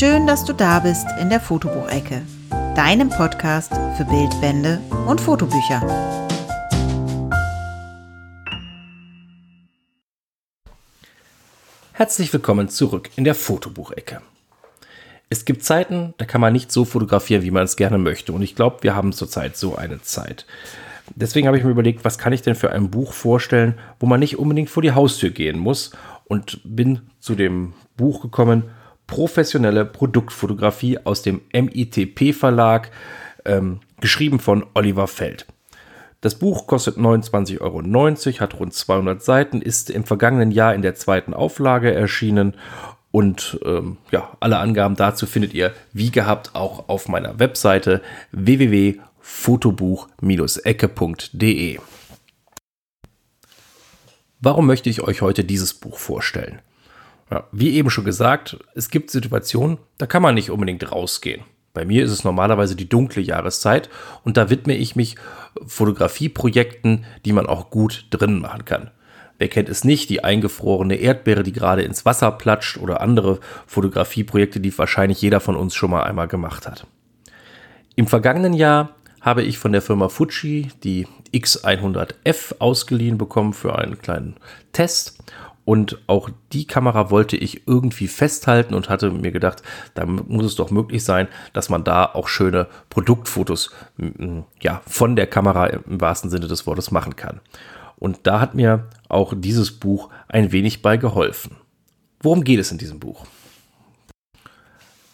Schön, dass du da bist in der Fotobuchecke, deinem Podcast für Bildbände und Fotobücher. Herzlich willkommen zurück in der Fotobuchecke. Es gibt Zeiten, da kann man nicht so fotografieren, wie man es gerne möchte. Und ich glaube, wir haben zurzeit so eine Zeit. Deswegen habe ich mir überlegt, was kann ich denn für ein Buch vorstellen, wo man nicht unbedingt vor die Haustür gehen muss. Und bin zu dem Buch gekommen, Professionelle Produktfotografie aus dem MITP Verlag, ähm, geschrieben von Oliver Feld. Das Buch kostet 29,90 Euro, hat rund 200 Seiten, ist im vergangenen Jahr in der zweiten Auflage erschienen und ähm, ja, alle Angaben dazu findet ihr wie gehabt auch auf meiner Webseite www.fotobuch-ecke.de. Warum möchte ich euch heute dieses Buch vorstellen? Ja, wie eben schon gesagt, es gibt Situationen, da kann man nicht unbedingt rausgehen. Bei mir ist es normalerweise die dunkle Jahreszeit und da widme ich mich Fotografieprojekten, die man auch gut drin machen kann. Wer kennt es nicht, die eingefrorene Erdbeere, die gerade ins Wasser platscht oder andere Fotografieprojekte, die wahrscheinlich jeder von uns schon mal einmal gemacht hat. Im vergangenen Jahr habe ich von der Firma Fuji die X100F ausgeliehen bekommen für einen kleinen Test und auch die Kamera wollte ich irgendwie festhalten und hatte mir gedacht, da muss es doch möglich sein, dass man da auch schöne Produktfotos ja, von der Kamera im wahrsten Sinne des Wortes machen kann. Und da hat mir auch dieses Buch ein wenig bei geholfen. Worum geht es in diesem Buch?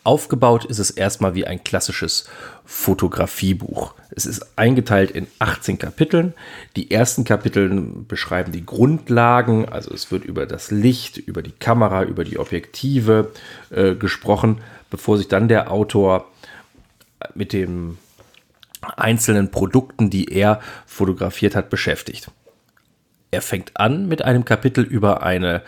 Aufgebaut ist es erstmal wie ein klassisches Fotografiebuch. Es ist eingeteilt in 18 Kapiteln. Die ersten Kapitel beschreiben die Grundlagen, also es wird über das Licht, über die Kamera, über die Objektive äh, gesprochen, bevor sich dann der Autor mit den einzelnen Produkten, die er fotografiert hat, beschäftigt. Er fängt an mit einem Kapitel über eine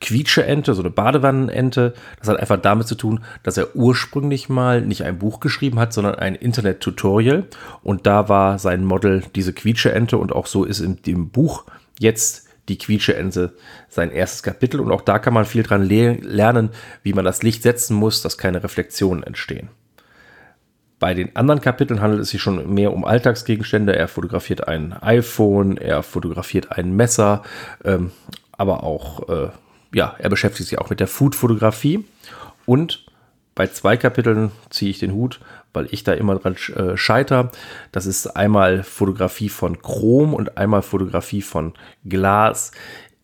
Quietscheente, so eine Badewannenente. Das hat einfach damit zu tun, dass er ursprünglich mal nicht ein Buch geschrieben hat, sondern ein Internet-Tutorial. Und da war sein Model diese Quietscheente und auch so ist in dem Buch jetzt die Quietscheente sein erstes Kapitel. Und auch da kann man viel dran le lernen, wie man das Licht setzen muss, dass keine Reflexionen entstehen. Bei den anderen Kapiteln handelt es sich schon mehr um Alltagsgegenstände. Er fotografiert ein iPhone, er fotografiert ein Messer, ähm, aber auch äh, ja, er beschäftigt sich auch mit der Food-Fotografie. Und bei zwei Kapiteln ziehe ich den Hut, weil ich da immer dran äh, scheiter. Das ist einmal Fotografie von Chrom und einmal Fotografie von Glas.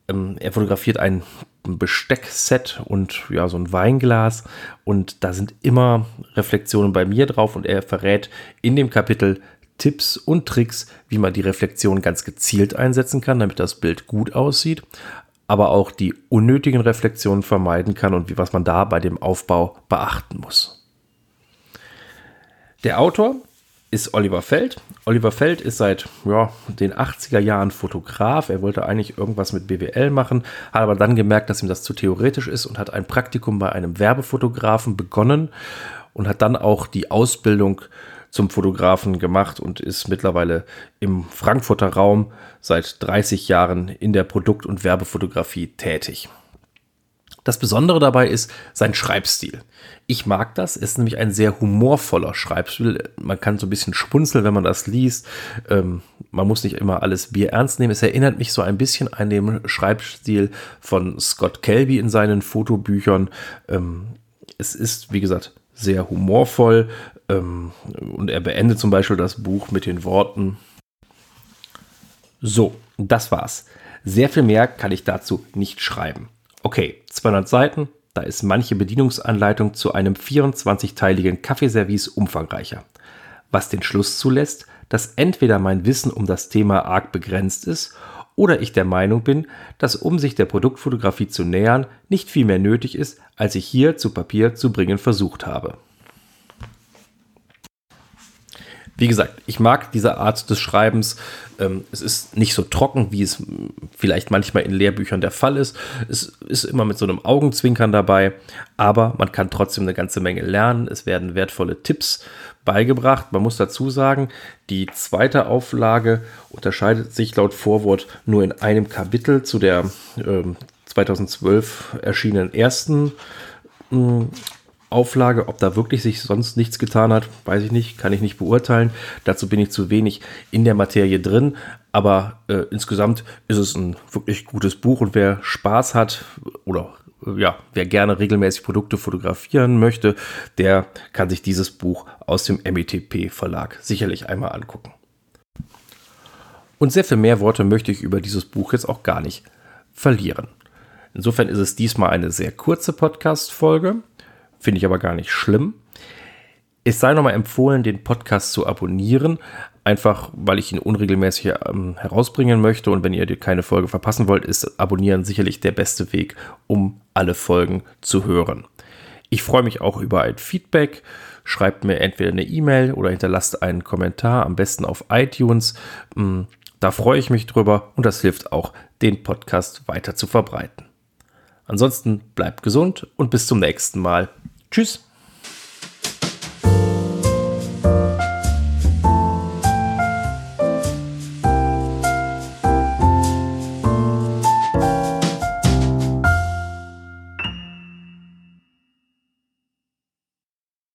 Ähm, er fotografiert ein Besteckset und ja, so ein Weinglas. Und da sind immer Reflexionen bei mir drauf und er verrät in dem Kapitel Tipps und Tricks, wie man die Reflexion ganz gezielt einsetzen kann, damit das Bild gut aussieht, aber auch die unnötigen Reflexionen vermeiden kann und wie, was man da bei dem Aufbau beachten muss. Der Autor ist Oliver Feld. Oliver Feld ist seit ja, den 80er Jahren Fotograf. Er wollte eigentlich irgendwas mit BWL machen, hat aber dann gemerkt, dass ihm das zu theoretisch ist und hat ein Praktikum bei einem Werbefotografen begonnen und hat dann auch die Ausbildung zum Fotografen gemacht und ist mittlerweile im Frankfurter Raum seit 30 Jahren in der Produkt- und Werbefotografie tätig. Das Besondere dabei ist sein Schreibstil. Ich mag das, es ist nämlich ein sehr humorvoller Schreibstil. Man kann so ein bisschen schmunzeln, wenn man das liest. Ähm, man muss nicht immer alles Bier ernst nehmen. Es erinnert mich so ein bisschen an den Schreibstil von Scott Kelby in seinen Fotobüchern. Ähm, es ist, wie gesagt, sehr humorvoll. Ähm, und er beendet zum Beispiel das Buch mit den Worten. So, das war's. Sehr viel mehr kann ich dazu nicht schreiben. Okay, 200 Seiten, da ist manche Bedienungsanleitung zu einem 24-teiligen Kaffeeservice umfangreicher. Was den Schluss zulässt, dass entweder mein Wissen um das Thema arg begrenzt ist oder ich der Meinung bin, dass um sich der Produktfotografie zu nähern, nicht viel mehr nötig ist, als ich hier zu Papier zu bringen versucht habe. Wie gesagt, ich mag diese Art des Schreibens. Ähm, es ist nicht so trocken, wie es vielleicht manchmal in Lehrbüchern der Fall ist. Es ist immer mit so einem Augenzwinkern dabei, aber man kann trotzdem eine ganze Menge lernen. Es werden wertvolle Tipps beigebracht. Man muss dazu sagen, die zweite Auflage unterscheidet sich laut Vorwort nur in einem Kapitel zu der äh, 2012 erschienenen ersten hm, Auflage, ob da wirklich sich sonst nichts getan hat, weiß ich nicht, kann ich nicht beurteilen. Dazu bin ich zu wenig in der Materie drin. Aber äh, insgesamt ist es ein wirklich gutes Buch und wer Spaß hat oder äh, ja, wer gerne regelmäßig Produkte fotografieren möchte, der kann sich dieses Buch aus dem METP Verlag sicherlich einmal angucken. Und sehr viel mehr Worte möchte ich über dieses Buch jetzt auch gar nicht verlieren. Insofern ist es diesmal eine sehr kurze Podcast-Folge. Finde ich aber gar nicht schlimm. Es sei nochmal empfohlen, den Podcast zu abonnieren, einfach weil ich ihn unregelmäßig ähm, herausbringen möchte. Und wenn ihr keine Folge verpassen wollt, ist Abonnieren sicherlich der beste Weg, um alle Folgen zu hören. Ich freue mich auch über ein Feedback. Schreibt mir entweder eine E-Mail oder hinterlasst einen Kommentar, am besten auf iTunes. Mm, da freue ich mich drüber und das hilft auch, den Podcast weiter zu verbreiten. Ansonsten bleibt gesund und bis zum nächsten Mal. Tschüss.